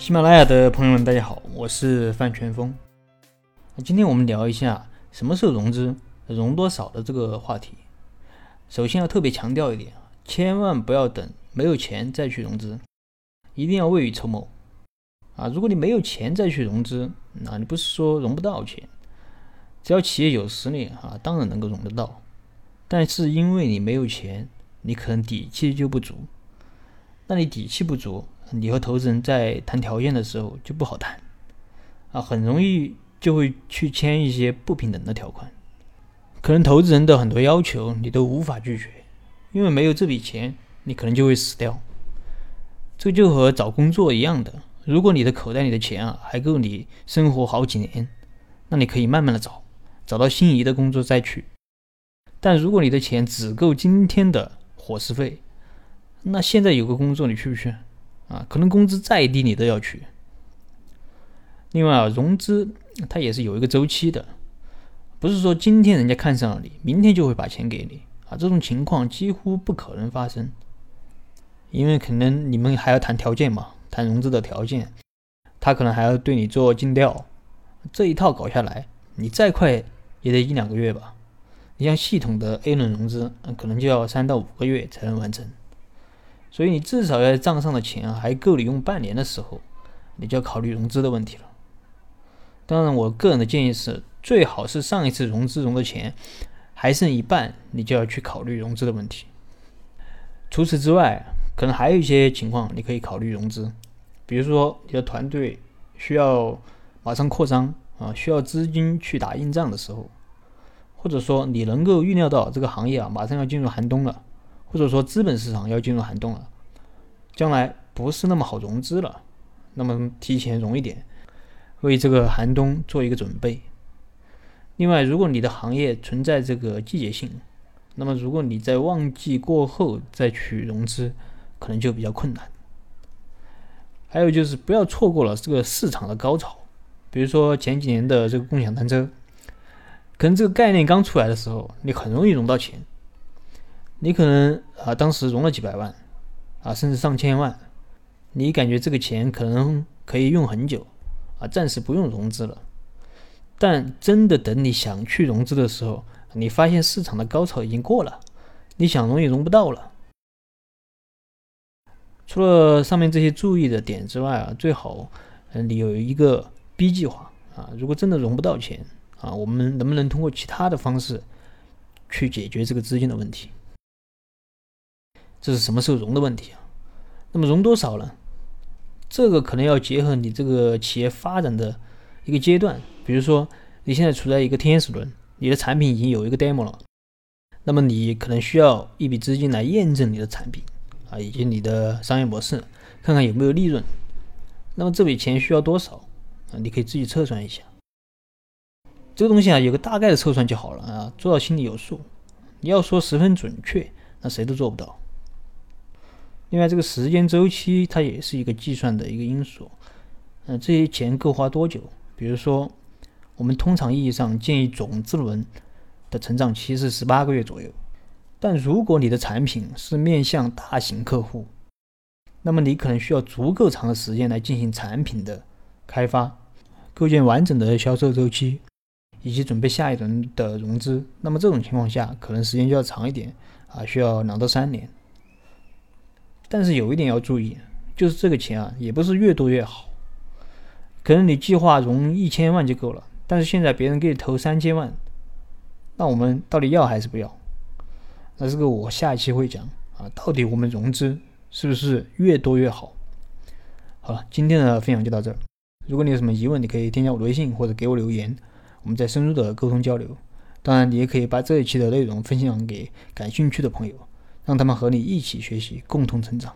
喜马拉雅的朋友们，大家好，我是范全峰。今天我们聊一下什么时候融资、融多少的这个话题。首先要特别强调一点千万不要等没有钱再去融资，一定要未雨绸缪啊！如果你没有钱再去融资，那你不是说融不到钱，只要企业有实力啊，当然能够融得到。但是因为你没有钱，你可能底气就不足。那你底气不足。你和投资人在谈条件的时候就不好谈，啊，很容易就会去签一些不平等的条款，可能投资人的很多要求你都无法拒绝，因为没有这笔钱，你可能就会死掉。这就和找工作一样的，如果你的口袋里的钱啊还够你生活好几年，那你可以慢慢的找，找到心仪的工作再去。但如果你的钱只够今天的伙食费，那现在有个工作你去不去？啊，可能工资再低你都要去。另外啊，融资它也是有一个周期的，不是说今天人家看上了你，明天就会把钱给你啊。这种情况几乎不可能发生，因为可能你们还要谈条件嘛，谈融资的条件，他可能还要对你做尽调，这一套搞下来，你再快也得一两个月吧。你像系统的 A 轮融资，可能就要三到五个月才能完成。所以你至少要账上的钱还够你用半年的时候，你就要考虑融资的问题了。当然，我个人的建议是，最好是上一次融资融的钱还剩一半，你就要去考虑融资的问题。除此之外，可能还有一些情况你可以考虑融资，比如说你的团队需要马上扩张啊，需要资金去打硬仗的时候，或者说你能够预料到这个行业啊马上要进入寒冬了。或者说资本市场要进入寒冬了，将来不是那么好融资了，那么提前融一点，为这个寒冬做一个准备。另外，如果你的行业存在这个季节性，那么如果你在旺季过后再去融资，可能就比较困难。还有就是不要错过了这个市场的高潮，比如说前几年的这个共享单车，可能这个概念刚出来的时候，你很容易融到钱。你可能啊，当时融了几百万，啊，甚至上千万，你感觉这个钱可能可以用很久，啊，暂时不用融资了。但真的等你想去融资的时候，你发现市场的高潮已经过了，你想融也融不到了。除了上面这些注意的点之外啊，最好嗯你有一个 B 计划啊，如果真的融不到钱啊，我们能不能通过其他的方式去解决这个资金的问题？这是什么时候融的问题啊？那么融多少呢？这个可能要结合你这个企业发展的一个阶段，比如说你现在处在一个天使轮，你的产品已经有一个 demo 了，那么你可能需要一笔资金来验证你的产品啊，以及你的商业模式，看看有没有利润。那么这笔钱需要多少啊？你可以自己测算一下。这个东西啊，有个大概的测算就好了啊，做到心里有数。你要说十分准确，那谁都做不到。另外，这个时间周期它也是一个计算的一个因素。嗯，这些钱够花多久？比如说，我们通常意义上建议种子轮的成长期是十八个月左右。但如果你的产品是面向大型客户，那么你可能需要足够长的时间来进行产品的开发，构建完整的销售周期，以及准备下一轮的融资。那么这种情况下，可能时间就要长一点啊，需要两到三年。但是有一点要注意，就是这个钱啊，也不是越多越好。可能你计划融一千万就够了，但是现在别人给你投三千万，那我们到底要还是不要？那这个我下一期会讲啊，到底我们融资是不是越多越好？好了，今天的分享就到这儿。如果你有什么疑问，你可以添加我的微信或者给我留言，我们再深入的沟通交流。当然，你也可以把这一期的内容分享给感兴趣的朋友。让他们和你一起学习，共同成长。